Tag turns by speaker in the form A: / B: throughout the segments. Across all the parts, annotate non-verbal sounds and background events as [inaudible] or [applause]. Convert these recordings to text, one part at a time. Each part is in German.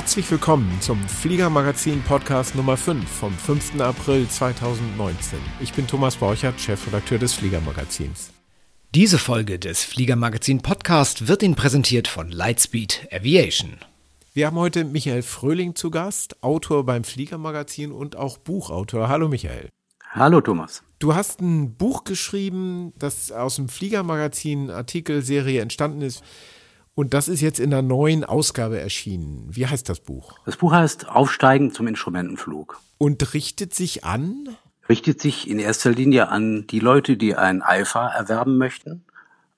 A: Herzlich willkommen zum Fliegermagazin Podcast Nummer 5 vom 5. April 2019. Ich bin Thomas Borchert, Chefredakteur des Fliegermagazins.
B: Diese Folge des Fliegermagazin Podcast wird Ihnen präsentiert von Lightspeed Aviation.
A: Wir haben heute Michael Fröhling zu Gast, Autor beim Fliegermagazin und auch Buchautor. Hallo Michael.
C: Hallo Thomas.
A: Du hast ein Buch geschrieben, das aus dem Fliegermagazin Artikelserie entstanden ist. Und das ist jetzt in der neuen Ausgabe erschienen. Wie heißt das Buch?
C: Das Buch heißt Aufsteigen zum Instrumentenflug.
A: Und richtet sich an?
C: Richtet sich in erster Linie an die Leute, die ein Alpha erwerben möchten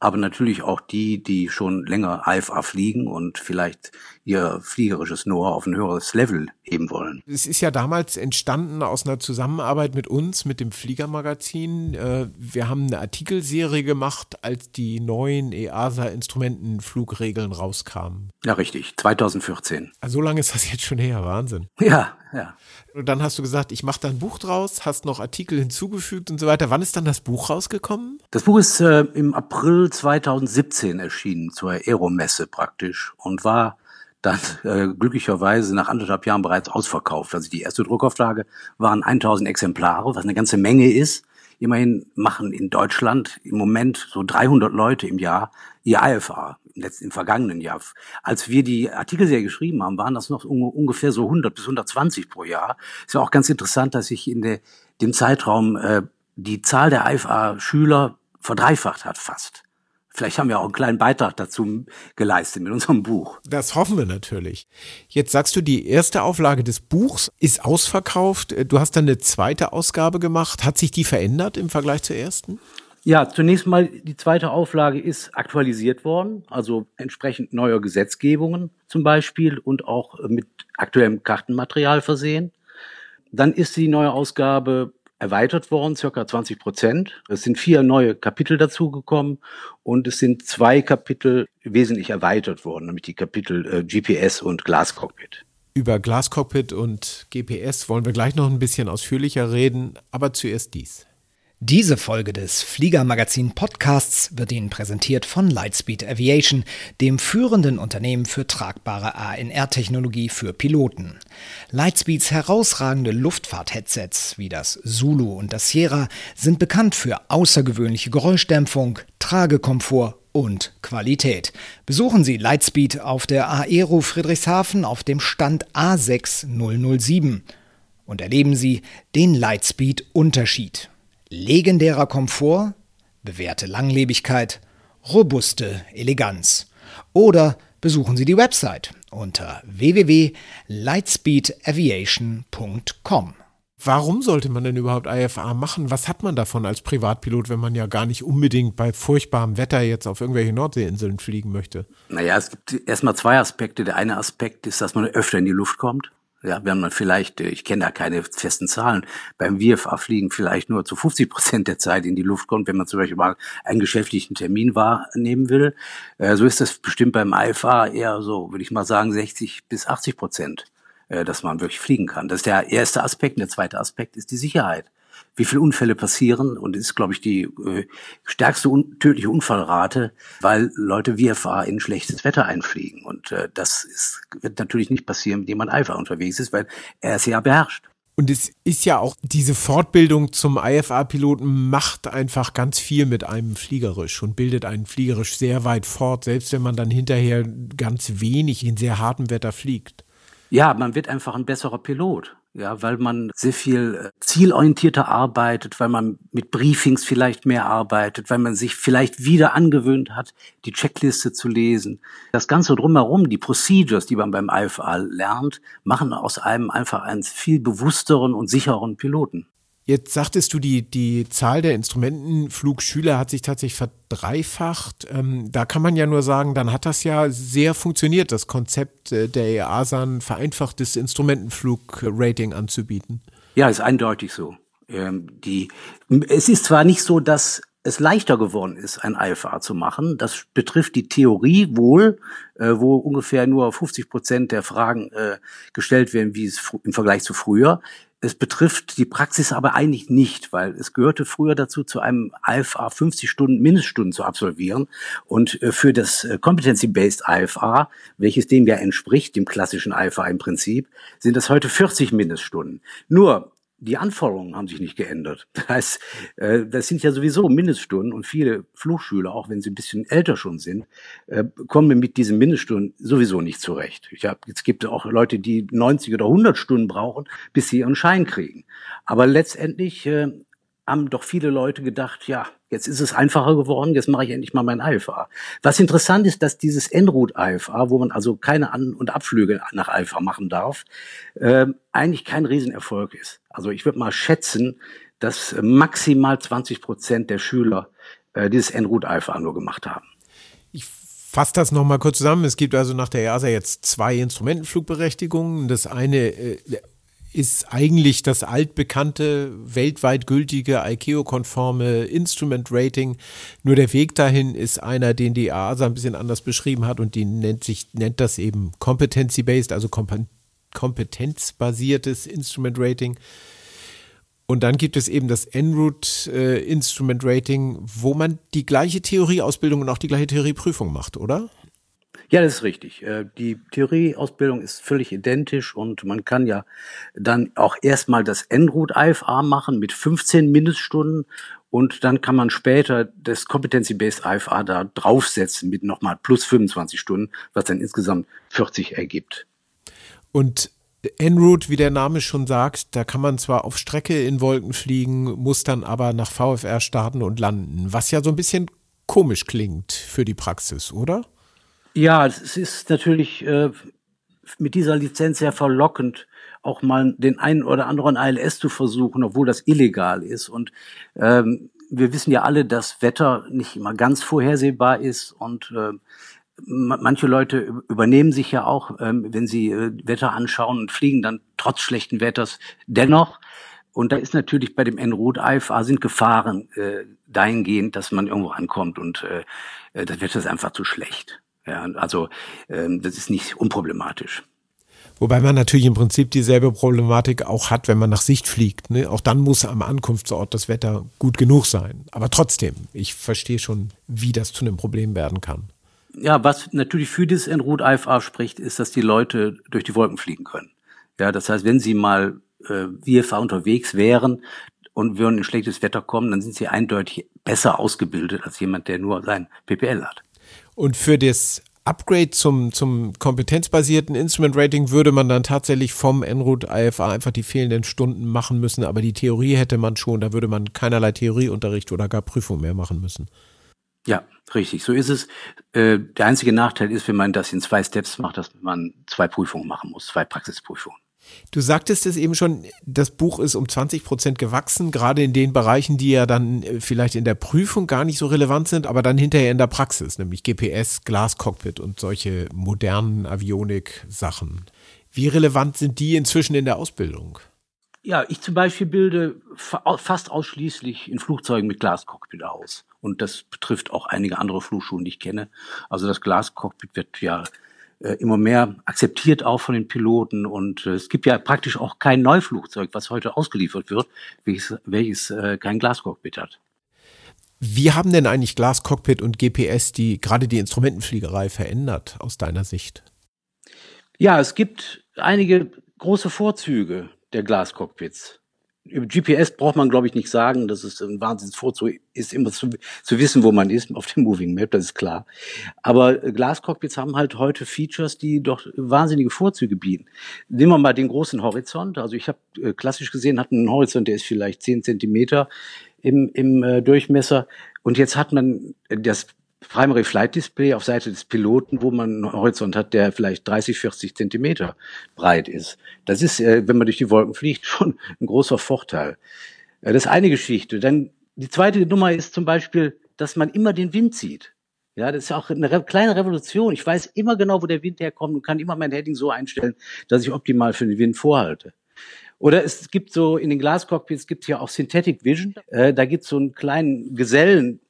C: aber natürlich auch die, die schon länger IFA fliegen und vielleicht ihr fliegerisches Know-how auf ein höheres Level heben wollen.
A: Es ist ja damals entstanden aus einer Zusammenarbeit mit uns, mit dem Fliegermagazin. Äh, wir haben eine Artikelserie gemacht, als die neuen EASA-Instrumentenflugregeln rauskamen.
C: Ja, richtig, 2014.
A: Also so lange ist das jetzt schon her, Wahnsinn.
C: Ja, ja.
A: Und dann hast du gesagt, ich mache da ein Buch draus, hast noch Artikel hinzugefügt und so weiter. Wann ist dann das Buch rausgekommen?
C: Das Buch ist äh, im April 2017 erschienen, zur Aeromesse praktisch und war dann äh, glücklicherweise nach anderthalb Jahren bereits ausverkauft. Also die erste Druckauflage waren 1000 Exemplare, was eine ganze Menge ist. Immerhin machen in Deutschland im Moment so 300 Leute im Jahr ihr IFA im, letzten, im vergangenen Jahr. Als wir die Artikelserie geschrieben haben, waren das noch un ungefähr so 100 bis 120 pro Jahr. Ist ja auch ganz interessant, dass sich in der, dem Zeitraum äh, die Zahl der IFA-Schüler verdreifacht hat fast. Vielleicht haben wir auch einen kleinen Beitrag dazu geleistet mit unserem Buch.
A: Das hoffen wir natürlich. Jetzt sagst du, die erste Auflage des Buchs ist ausverkauft. Du hast dann eine zweite Ausgabe gemacht. Hat sich die verändert im Vergleich zur ersten?
C: Ja, zunächst mal die zweite Auflage ist aktualisiert worden, also entsprechend neuer Gesetzgebungen zum Beispiel und auch mit aktuellem Kartenmaterial versehen. Dann ist die neue Ausgabe erweitert worden, circa 20 Prozent. Es sind vier neue Kapitel dazugekommen und es sind zwei Kapitel wesentlich erweitert worden, nämlich die Kapitel äh, GPS und Glascockpit.
A: Über Glascockpit und GPS wollen wir gleich noch ein bisschen ausführlicher reden, aber zuerst dies.
B: Diese Folge des Fliegermagazin Podcasts wird Ihnen präsentiert von Lightspeed Aviation, dem führenden Unternehmen für tragbare ANR-Technologie für Piloten. Lightspeeds herausragende Luftfahrt-Headsets wie das Zulu und das Sierra sind bekannt für außergewöhnliche Geräuschdämpfung, Tragekomfort und Qualität. Besuchen Sie Lightspeed auf der Aero Friedrichshafen auf dem Stand A6007 und erleben Sie den Lightspeed-Unterschied legendärer Komfort, bewährte Langlebigkeit, robuste Eleganz. Oder besuchen Sie die Website unter www.lightspeedaviation.com.
A: Warum sollte man denn überhaupt IFA machen? Was hat man davon als Privatpilot, wenn man ja gar nicht unbedingt bei furchtbarem Wetter jetzt auf irgendwelche Nordseeinseln fliegen möchte?
C: Naja, es gibt erstmal zwei Aspekte. Der eine Aspekt ist, dass man öfter in die Luft kommt. Ja, wenn man vielleicht, äh, ich kenne da keine festen Zahlen, beim VFA-Fliegen vielleicht nur zu 50 Prozent der Zeit in die Luft kommt, wenn man zum Beispiel mal einen geschäftlichen Termin wahrnehmen will. Äh, so ist das bestimmt beim IFA eher so, würde ich mal sagen, 60 bis 80 Prozent, äh, dass man wirklich fliegen kann. Das ist der erste Aspekt. Und der zweite Aspekt ist die Sicherheit wie viele Unfälle passieren und ist, glaube ich, die äh, stärkste un tödliche Unfallrate, weil Leute VFA in schlechtes Wetter einfliegen. Und äh, das ist, wird natürlich nicht passieren, dem man einfach unterwegs ist, weil er es ja beherrscht.
A: Und es ist ja auch diese Fortbildung zum IFA-Piloten macht einfach ganz viel mit einem fliegerisch und bildet einen fliegerisch sehr weit fort, selbst wenn man dann hinterher ganz wenig in sehr hartem Wetter fliegt.
C: Ja, man wird einfach ein besserer Pilot. Ja, weil man sehr viel äh, zielorientierter arbeitet, weil man mit Briefings vielleicht mehr arbeitet, weil man sich vielleicht wieder angewöhnt hat, die Checkliste zu lesen. Das Ganze drumherum, die Procedures, die man beim IFA lernt, machen aus einem einfach einen viel bewussteren und sicheren Piloten.
A: Jetzt sagtest du, die, die Zahl der Instrumentenflugschüler hat sich tatsächlich verdreifacht. Ähm, da kann man ja nur sagen, dann hat das ja sehr funktioniert, das Konzept äh, der EASA, ein vereinfachtes Instrumentenflugrating anzubieten.
C: Ja, ist eindeutig so. Ähm, die, es ist zwar nicht so, dass es leichter geworden ist, ein IFA zu machen. Das betrifft die Theorie wohl, äh, wo ungefähr nur 50 Prozent der Fragen äh, gestellt werden, wie es im Vergleich zu früher. Es betrifft die Praxis aber eigentlich nicht, weil es gehörte früher dazu, zu einem IFA 50 Stunden Mindeststunden zu absolvieren. Und äh, für das äh, Competency-Based IFA, welches dem ja entspricht, dem klassischen IFA im Prinzip, sind es heute 40 Mindeststunden. Nur die Anforderungen haben sich nicht geändert. [laughs] Das heißt, äh, das sind ja sowieso Mindeststunden und viele Flugschüler, auch wenn sie ein bisschen älter schon sind, äh, kommen mit diesen Mindeststunden sowieso nicht zurecht. Ich hab, es gibt auch Leute, die 90 oder 100 Stunden brauchen, bis sie ihren Schein kriegen. Aber letztendlich äh, haben doch viele Leute gedacht, ja, jetzt ist es einfacher geworden, jetzt mache ich endlich mal mein IFA. Was interessant ist, dass dieses Enroute IFA, wo man also keine An- und Abflüge nach IFA machen darf, äh, eigentlich kein Riesenerfolg ist. Also ich würde mal schätzen, dass maximal 20 Prozent der Schüler äh, dieses Enroute IFA nur gemacht haben.
A: Ich fasse das nochmal kurz zusammen. Es gibt also nach der EASA jetzt zwei Instrumentenflugberechtigungen. Das eine äh, ist eigentlich das altbekannte, weltweit gültige ICAO-konforme Instrument Rating. Nur der Weg dahin ist einer, den die ASA ein bisschen anders beschrieben hat und die nennt sich, nennt das eben Competency-based, also kompetenzbasiertes Instrument Rating. Und dann gibt es eben das En-Route äh, Instrument Rating, wo man die gleiche Theorieausbildung und auch die gleiche Theorieprüfung macht, oder?
C: Ja, das ist richtig. Äh, die Theorieausbildung ist völlig identisch und man kann ja dann auch erstmal das En-Route IFA machen mit 15 Mindeststunden und dann kann man später das Competency-Based IFA da draufsetzen mit nochmal plus 25 Stunden, was dann insgesamt 40 ergibt.
A: Und En route, wie der Name schon sagt, da kann man zwar auf Strecke in Wolken fliegen, muss dann aber nach VFR starten und landen, was ja so ein bisschen komisch klingt für die Praxis, oder?
C: Ja, es ist natürlich äh, mit dieser Lizenz sehr verlockend, auch mal den einen oder anderen ILS zu versuchen, obwohl das illegal ist. Und ähm, wir wissen ja alle, dass Wetter nicht immer ganz vorhersehbar ist und äh, manche Leute übernehmen sich ja auch, ähm, wenn sie äh, Wetter anschauen und fliegen dann trotz schlechten Wetters dennoch. Und da ist natürlich bei dem En-Route IFA sind Gefahren äh, dahingehend, dass man irgendwo ankommt und äh das Wetter ist einfach zu schlecht. Ja, also ähm, das ist nicht unproblematisch.
A: Wobei man natürlich im Prinzip dieselbe Problematik auch hat, wenn man nach Sicht fliegt. Ne? Auch dann muss am Ankunftsort das Wetter gut genug sein. Aber trotzdem, ich verstehe schon, wie das zu einem Problem werden kann.
C: Ja, was natürlich für dieses En-Route IFA spricht, ist, dass die Leute durch die Wolken fliegen können. Ja, das heißt, wenn sie mal äh, VFA unterwegs wären und würden in schlechtes Wetter kommen, dann sind sie eindeutig besser ausgebildet als jemand, der nur sein PPL hat.
A: Und für das Upgrade zum, zum kompetenzbasierten Instrument Rating würde man dann tatsächlich vom Enroute IFA einfach die fehlenden Stunden machen müssen, aber die Theorie hätte man schon, da würde man keinerlei Theorieunterricht oder gar Prüfung mehr machen müssen.
C: Ja, richtig, so ist es. Äh, der einzige Nachteil ist, wenn man das in zwei Steps macht, dass man zwei Prüfungen machen muss, zwei Praxisprüfungen.
A: Du sagtest es eben schon, das Buch ist um 20 Prozent gewachsen, gerade in den Bereichen, die ja dann äh, vielleicht in der Prüfung gar nicht so relevant sind, aber dann hinterher in der Praxis, nämlich GPS, Glascockpit und solche modernen Avionik-Sachen. Wie relevant sind die inzwischen in der Ausbildung?
C: Ja, ich zum Beispiel bilde fast ausschließlich in Flugzeugen mit Glascockpit aus. Und das betrifft auch einige andere Flugschulen, die ich kenne. Also das Glascockpit wird ja äh, immer mehr akzeptiert auch von den Piloten. Und äh, es gibt ja praktisch auch kein Neuflugzeug, was heute ausgeliefert wird, welches, welches äh, kein Glascockpit hat.
A: Wie haben denn eigentlich Glascockpit und GPS die gerade die Instrumentenfliegerei verändert aus deiner Sicht?
C: Ja, es gibt einige große Vorzüge der Glascockpits über GPS braucht man, glaube ich, nicht sagen. Das ist ein Wahnsinnsvorzug, ist immer zu, zu wissen, wo man ist auf dem Moving Map, das ist klar. Aber Glascockpits haben halt heute Features, die doch wahnsinnige Vorzüge bieten. Nehmen wir mal den großen Horizont. Also ich habe äh, klassisch gesehen, hat einen Horizont, der ist vielleicht zehn Zentimeter im, im äh, Durchmesser. Und jetzt hat man das Primary Flight Display auf Seite des Piloten, wo man einen Horizont hat, der vielleicht 30, 40 Zentimeter breit ist. Das ist, äh, wenn man durch die Wolken fliegt, [laughs] schon ein großer Vorteil. Äh, das ist eine Geschichte. Dann die zweite Nummer ist zum Beispiel, dass man immer den Wind sieht. Ja, das ist auch eine kleine Revolution. Ich weiß immer genau, wo der Wind herkommt und kann immer mein Heading so einstellen, dass ich optimal für den Wind vorhalte. Oder es gibt so in den Glascockpits gibt es ja auch Synthetic Vision. Äh, da gibt es so einen kleinen Gesellen,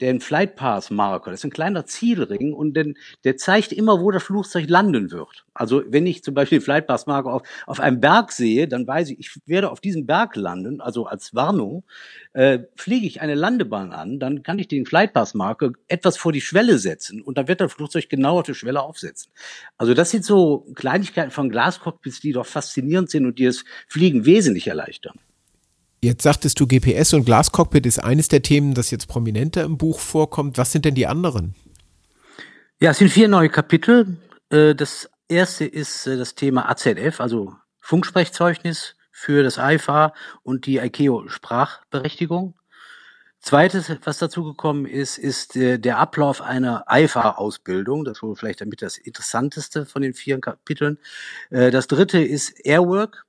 C: den Flight Path Marker. Das ist ein kleiner Zielring und den, der zeigt immer, wo das Flugzeug landen wird. Also wenn ich zum Beispiel den Flight Path Marker auf, auf einem Berg sehe, dann weiß ich, ich werde auf diesem Berg landen, also als Warnung. Äh, fliege ich eine Landebahn an, dann kann ich den Flight Path Marker etwas vor die Schwelle setzen und dann wird das Flugzeug genau auf die Schwelle aufsetzen. Also das sind so Kleinigkeiten von Glascockpits, die doch faszinierend sind und die das Fliegen wesentlich erleichtern.
A: Jetzt sagtest du, GPS und Glascockpit ist eines der Themen, das jetzt prominenter im Buch vorkommt. Was sind denn die anderen?
C: Ja, es sind vier neue Kapitel. Äh, das erste ist äh, das Thema AZF, also Funksprechzeugnis für das IFA und die ICAO-Sprachberechtigung. Zweites, was dazu gekommen ist, ist äh, der Ablauf einer IFA-Ausbildung. Das wohl vielleicht damit das interessanteste von den vier Kapiteln. Das dritte ist Airwork.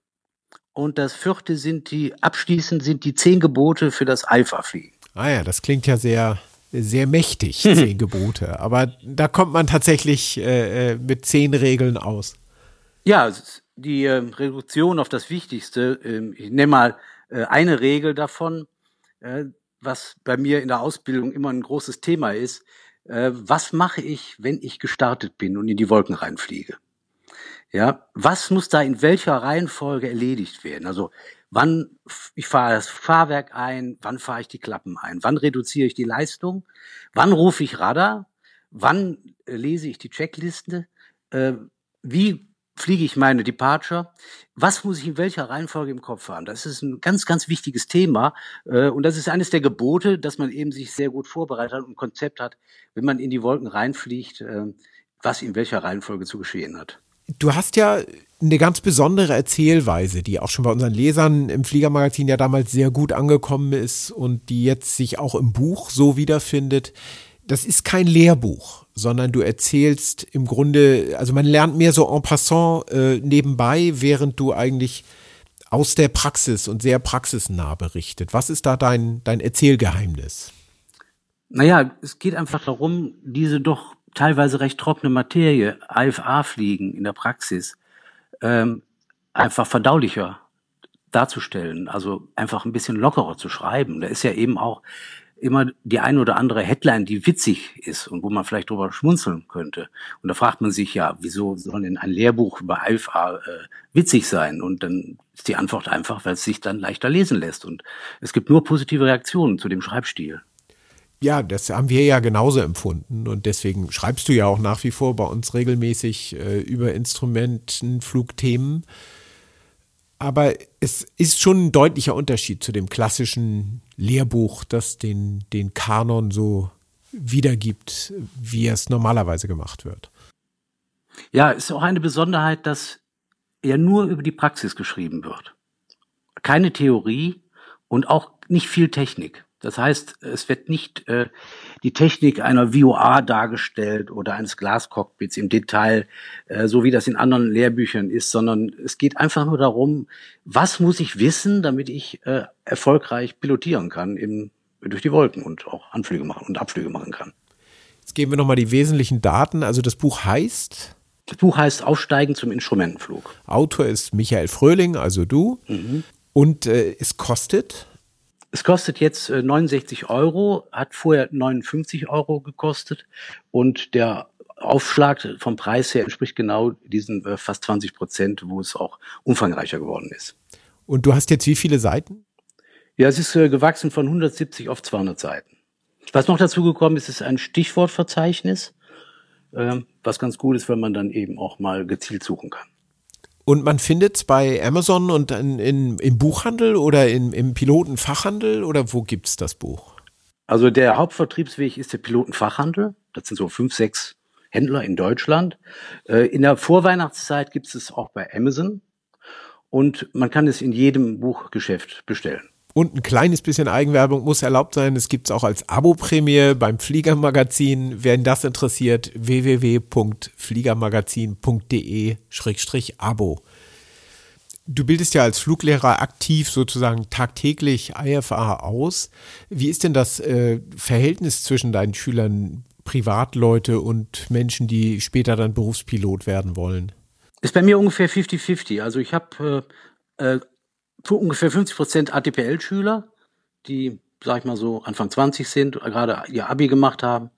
C: Und das vierte sind die, abschließend sind die zehn Gebote für das Alpha-Fliegen.
A: Ah ja, das klingt ja sehr, sehr mächtig, zehn Gebote. Aber da kommt man tatsächlich äh, äh, mit zehn Regeln aus.
C: Ja, die äh, Reduktion auf das Wichtigste, äh, ich nenne mal äh, eine Regel davon, äh, was bei mir in der Ausbildung immer ein großes Thema ist. Äh, was mache ich, wenn ich gestartet bin und in die Wolken reinfliege? Ja, was muss da in welcher Reihenfolge erledigt werden? Also wann ich fahre das Fahrwerk ein, wann fahre ich die Klappen ein, wann reduziere ich die Leistung, wann rufe ich Radar, wann äh, lese ich die Checkliste, äh, wie fliege ich meine Departure, was muss ich in welcher Reihenfolge im Kopf haben? Das ist ein ganz, ganz wichtiges Thema äh, und das ist eines der Gebote, dass man eben sich sehr gut vorbereitet hat und ein Konzept hat, wenn man in die Wolken reinfliegt, äh, was in welcher Reihenfolge zu geschehen hat.
A: Du hast ja eine ganz besondere Erzählweise, die auch schon bei unseren Lesern im Fliegermagazin ja damals sehr gut angekommen ist und die jetzt sich auch im Buch so wiederfindet. Das ist kein Lehrbuch, sondern du erzählst im Grunde, also man lernt mehr so en passant äh, nebenbei, während du eigentlich aus der Praxis und sehr praxisnah berichtet. Was ist da dein, dein Erzählgeheimnis?
C: Naja, es geht einfach darum, diese doch teilweise recht trockene Materie, IFA-Fliegen in der Praxis, ähm, einfach verdaulicher darzustellen, also einfach ein bisschen lockerer zu schreiben. Da ist ja eben auch immer die ein oder andere Headline, die witzig ist und wo man vielleicht drüber schmunzeln könnte. Und da fragt man sich ja, wieso soll denn ein Lehrbuch über IFA äh, witzig sein? Und dann ist die Antwort einfach, weil es sich dann leichter lesen lässt. Und es gibt nur positive Reaktionen zu dem Schreibstil.
A: Ja, das haben wir ja genauso empfunden und deswegen schreibst du ja auch nach wie vor bei uns regelmäßig äh, über Instrumentenflugthemen. Aber es ist schon ein deutlicher Unterschied zu dem klassischen Lehrbuch, das den, den Kanon so wiedergibt, wie es normalerweise gemacht wird.
C: Ja, ist auch eine Besonderheit, dass er nur über die Praxis geschrieben wird. Keine Theorie und auch nicht viel Technik. Das heißt, es wird nicht äh, die Technik einer VOA dargestellt oder eines Glascockpits im Detail, äh, so wie das in anderen Lehrbüchern ist, sondern es geht einfach nur darum, was muss ich wissen, damit ich äh, erfolgreich pilotieren kann im, durch die Wolken und auch Anflüge machen und Abflüge machen kann.
A: Jetzt geben wir nochmal die wesentlichen Daten. Also das Buch heißt?
C: Das Buch heißt Aufsteigen zum Instrumentenflug.
A: Autor ist Michael Fröhling, also du. Mhm. Und äh, es kostet?
C: Es kostet jetzt 69 äh, Euro, hat vorher 59 Euro gekostet und der Aufschlag vom Preis her entspricht genau diesen äh, fast 20 Prozent, wo es auch umfangreicher geworden ist.
A: Und du hast jetzt wie viele Seiten?
C: Ja, es ist äh, gewachsen von 170 auf 200 Seiten. Was noch dazu gekommen ist, ist ein Stichwortverzeichnis, was ganz gut ist, wenn man dann eben auch mal gezielt suchen kann.
A: Und man findet es bei Amazon und in, in, im Buchhandel oder in, im Pilotenfachhandel oder wo gibt es das Buch?
C: Also der Hauptvertriebsweg ist der Pilotenfachhandel. Das sind so fünf, sechs Händler in Deutschland. Äh, in der Vorweihnachtszeit gibt es es auch bei Amazon und man kann es in jedem Buchgeschäft bestellen.
A: Und ein kleines bisschen Eigenwerbung muss erlaubt sein. Es gibt es auch als Abo-Prämie beim Fliegermagazin. Wen das interessiert, www.fliegermagazin.de-abo. Du bildest ja als Fluglehrer aktiv sozusagen tagtäglich IFA aus. Wie ist denn das äh, Verhältnis zwischen deinen Schülern, Privatleute und Menschen, die später dann Berufspilot werden wollen?
C: Ist bei mir ungefähr 50-50. Also ich habe äh, äh ungefähr 50 Prozent ATPL-Schüler, die, sag ich mal so, Anfang 20 sind, gerade ihr Abi gemacht haben.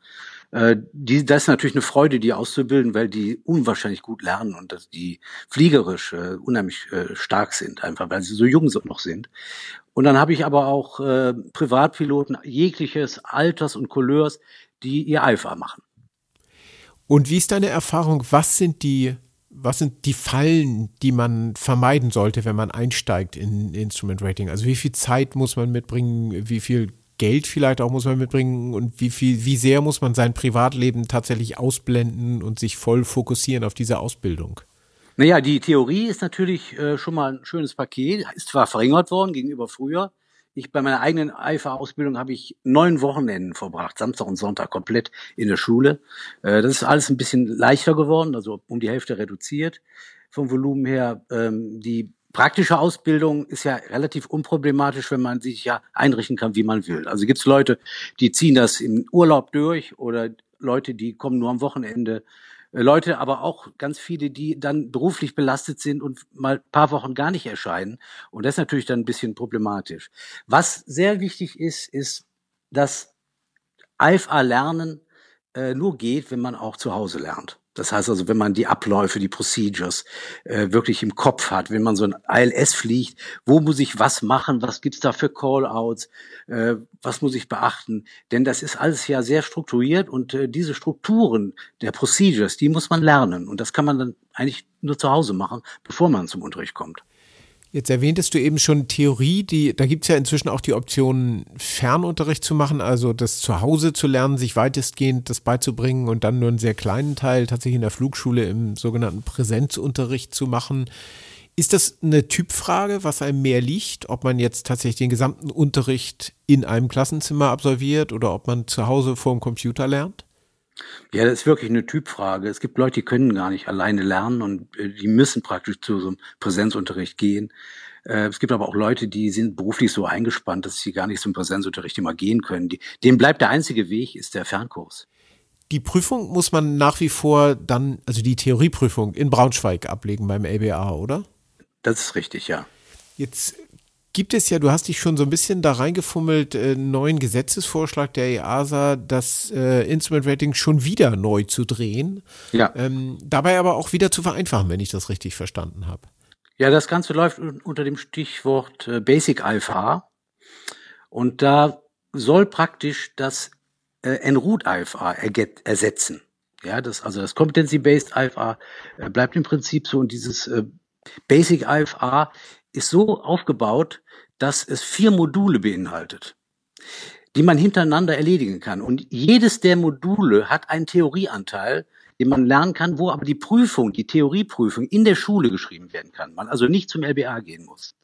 C: Äh, die, das ist natürlich eine Freude, die auszubilden, weil die unwahrscheinlich gut lernen und dass die fliegerisch äh, unheimlich äh, stark sind, einfach weil sie so jung noch sind. Und dann habe ich aber auch äh, Privatpiloten jegliches Alters und Couleurs, die ihr Alpha machen.
A: Und wie ist deine Erfahrung? Was sind die, was sind die Fallen, die man vermeiden sollte, wenn man einsteigt in Instrument Rating? Also wie viel Zeit muss man mitbringen? Wie viel Geld vielleicht auch muss man mitbringen und wie viel, wie sehr muss man sein Privatleben tatsächlich ausblenden und sich voll fokussieren auf diese Ausbildung?
C: Naja, die Theorie ist natürlich äh, schon mal ein schönes Paket, ist zwar verringert worden gegenüber früher. Ich bei meiner eigenen IFA-Ausbildung habe ich neun Wochenenden verbracht, Samstag und Sonntag komplett in der Schule. Äh, das ist alles ein bisschen leichter geworden, also um die Hälfte reduziert vom Volumen her. Ähm, die praktische Ausbildung ist ja relativ unproblematisch, wenn man sich ja einrichten kann, wie man will. Also gibt es Leute, die ziehen das im Urlaub durch oder Leute, die kommen nur am Wochenende. Äh, Leute, aber auch ganz viele, die dann beruflich belastet sind und mal paar Wochen gar nicht erscheinen. Und das ist natürlich dann ein bisschen problematisch. Was sehr wichtig ist, ist, dass IFA lernen äh, nur geht, wenn man auch zu Hause lernt. Das heißt also, wenn man die Abläufe, die Procedures äh, wirklich im Kopf hat, wenn man so ein ILS fliegt, wo muss ich was machen, was gibt's da für Callouts, äh, was muss ich beachten? Denn das ist alles ja sehr strukturiert und äh, diese Strukturen der Procedures, die muss man lernen und das kann man dann eigentlich nur zu Hause machen, bevor man zum Unterricht kommt.
A: Jetzt erwähntest du eben schon Theorie, die, da gibt es ja inzwischen auch die Option, Fernunterricht zu machen, also das zu Hause zu lernen, sich weitestgehend das beizubringen und dann nur einen sehr kleinen Teil tatsächlich in der Flugschule im sogenannten Präsenzunterricht zu machen. Ist das eine Typfrage, was einem mehr liegt, ob man jetzt tatsächlich den gesamten Unterricht in einem Klassenzimmer absolviert oder ob man zu Hause vor dem Computer lernt?
C: Ja, das ist wirklich eine Typfrage. Es gibt Leute, die können gar nicht alleine lernen und äh, die müssen praktisch zu so einem Präsenzunterricht gehen. Äh, es gibt aber auch Leute, die sind beruflich so eingespannt, dass sie gar nicht zum Präsenzunterricht immer gehen können. Die, denen bleibt der einzige Weg, ist der Fernkurs.
A: Die Prüfung muss man nach wie vor dann, also die Theorieprüfung in Braunschweig ablegen beim LBA, oder?
C: Das ist richtig, ja.
A: Jetzt gibt es ja, du hast dich schon so ein bisschen da reingefummelt, äh, neuen Gesetzesvorschlag der EASA, das äh, Instrument Rating schon wieder neu zu drehen. Ja. Ähm, dabei aber auch wieder zu vereinfachen, wenn ich das richtig verstanden habe.
C: Ja, das Ganze läuft unter dem Stichwort äh, Basic IFA. Und da soll praktisch das äh, En-Route IFA ersetzen. Ja, das, also das Competency-Based IFA äh, bleibt im Prinzip so und dieses äh, Basic IFA ist so aufgebaut, dass es vier Module beinhaltet, die man hintereinander erledigen kann. Und jedes der Module hat einen Theorieanteil, den man lernen kann, wo aber die Prüfung, die Theorieprüfung in der Schule geschrieben werden kann. Man also nicht zum LBA gehen muss.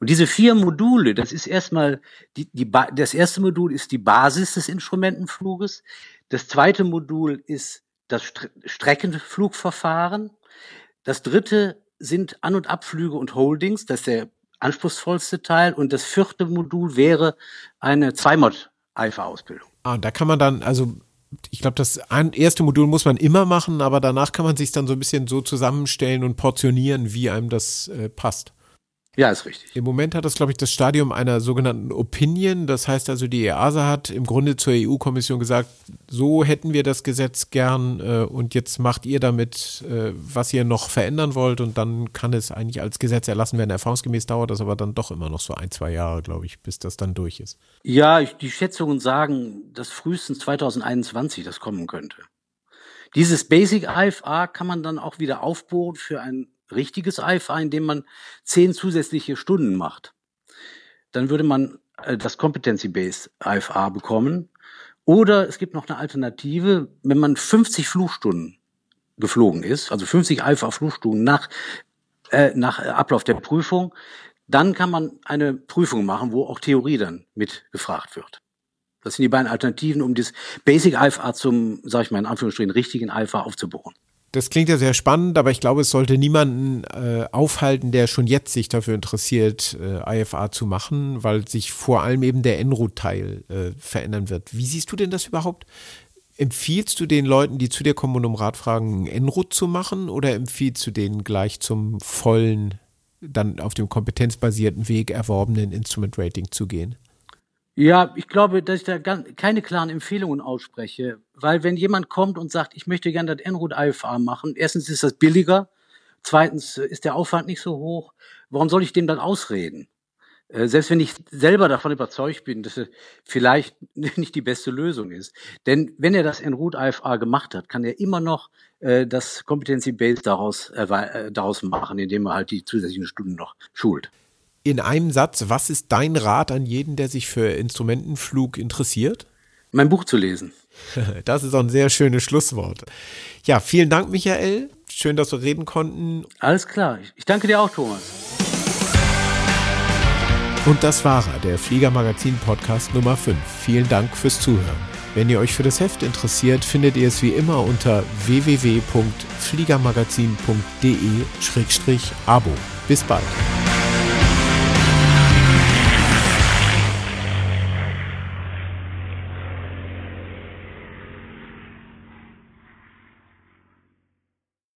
C: Und diese vier Module, das ist erstmal, die, die, das erste Modul ist die Basis des Instrumentenfluges. Das zweite Modul ist das Streckenflugverfahren. Das dritte sind An- und Abflüge und Holdings. Das ist der anspruchsvollste Teil. Und das vierte Modul wäre eine Zweimod-Alpha-Ausbildung.
A: Ah, da kann man dann, also ich glaube, das erste Modul muss man immer machen, aber danach kann man sich dann so ein bisschen so zusammenstellen und portionieren, wie einem das äh, passt.
C: Ja, ist richtig.
A: Im Moment hat das, glaube ich, das Stadium einer sogenannten Opinion. Das heißt also, die EASA hat im Grunde zur EU-Kommission gesagt, so hätten wir das Gesetz gern äh, und jetzt macht ihr damit, äh, was ihr noch verändern wollt und dann kann es eigentlich als Gesetz erlassen werden. Erfahrungsgemäß dauert das aber dann doch immer noch so ein, zwei Jahre, glaube ich, bis das dann durch ist.
C: Ja, die Schätzungen sagen, dass frühestens 2021 das kommen könnte. Dieses Basic IFA kann man dann auch wieder aufbohren für ein richtiges IFA, indem man zehn zusätzliche Stunden macht. Dann würde man äh, das Competency-Based IFA bekommen. Oder es gibt noch eine Alternative, wenn man 50 Flugstunden geflogen ist, also 50 Alpha-Flugstunden nach, äh, nach Ablauf der Prüfung, dann kann man eine Prüfung machen, wo auch Theorie dann mit gefragt wird. Das sind die beiden Alternativen, um das Basic Alpha zum, sag ich mal in Anführungsstrichen, richtigen Alpha aufzubauen.
A: Das klingt ja sehr spannend, aber ich glaube, es sollte niemanden äh, aufhalten, der schon jetzt sich dafür interessiert, äh, IFA zu machen, weil sich vor allem eben der En-Route-Teil äh, verändern wird. Wie siehst du denn das überhaupt? Empfiehlst du den Leuten, die zu dir kommen und um Rat fragen, En-Route zu machen oder empfiehlst du denen gleich zum vollen dann auf dem kompetenzbasierten Weg erworbenen Instrument Rating zu gehen?
C: Ja, ich glaube, dass ich da keine klaren Empfehlungen ausspreche, weil wenn jemand kommt und sagt, ich möchte gerne das Enroute IFA machen, erstens ist das billiger, zweitens ist der Aufwand nicht so hoch, warum soll ich dem dann ausreden? Äh, selbst wenn ich selber davon überzeugt bin, dass es vielleicht [laughs] nicht die beste Lösung ist. Denn wenn er das in Root IFA gemacht hat, kann er immer noch äh, das Competency Base daraus, äh, daraus machen, indem er halt die zusätzlichen Stunden noch schult.
A: In einem Satz, was ist dein Rat an jeden, der sich für Instrumentenflug interessiert?
C: Mein Buch zu lesen. [laughs]
A: Das ist auch ein sehr schönes Schlusswort. Ja, vielen Dank, Michael. Schön, dass wir reden konnten.
C: Alles klar. Ich danke dir auch, Thomas.
A: Und das war er, der Fliegermagazin Podcast Nummer 5. Vielen Dank fürs Zuhören. Wenn ihr euch für das Heft interessiert, findet ihr es wie immer unter www.fliegermagazin.de-abo. Bis bald.